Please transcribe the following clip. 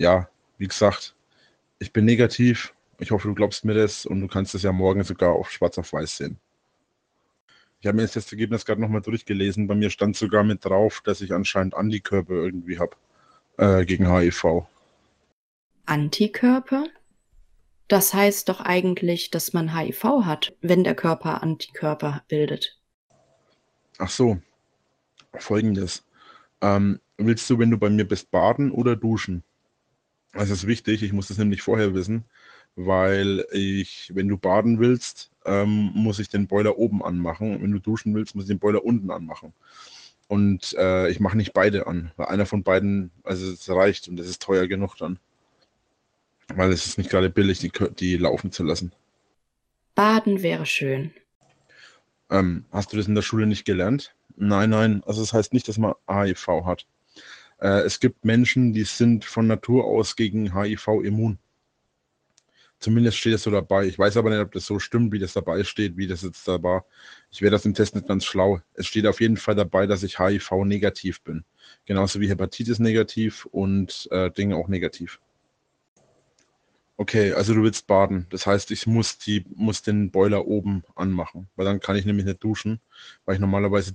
ja, wie gesagt, ich bin negativ. Ich hoffe, du glaubst mir das und du kannst es ja morgen sogar auf schwarz auf weiß sehen. Ich habe mir jetzt das Ergebnis gerade nochmal durchgelesen. Bei mir stand sogar mit drauf, dass ich anscheinend Antikörper irgendwie habe äh, gegen HIV. Antikörper? Das heißt doch eigentlich, dass man HIV hat, wenn der Körper Antikörper bildet. Ach so, folgendes. Ähm, willst du, wenn du bei mir bist, baden oder duschen? Das ist wichtig, ich muss das nämlich vorher wissen, weil ich, wenn du baden willst, ähm, muss ich den Boiler oben anmachen. Wenn du duschen willst, muss ich den Boiler unten anmachen. Und äh, ich mache nicht beide an, weil einer von beiden, also es reicht und das ist teuer genug dann. Weil es ist nicht gerade billig, die, die laufen zu lassen. Baden wäre schön. Ähm, hast du das in der Schule nicht gelernt? Nein, nein. Also das heißt nicht, dass man HIV hat. Äh, es gibt Menschen, die sind von Natur aus gegen HIV immun. Zumindest steht es so dabei. Ich weiß aber nicht, ob das so stimmt, wie das dabei steht, wie das jetzt da war. Ich werde das im Test nicht ganz schlau. Es steht auf jeden Fall dabei, dass ich HIV-negativ bin. Genauso wie Hepatitis negativ und äh, Dinge auch negativ. Okay, also du willst baden. Das heißt, ich muss, die, muss den Boiler oben anmachen, weil dann kann ich nämlich nicht duschen, weil ich normalerweise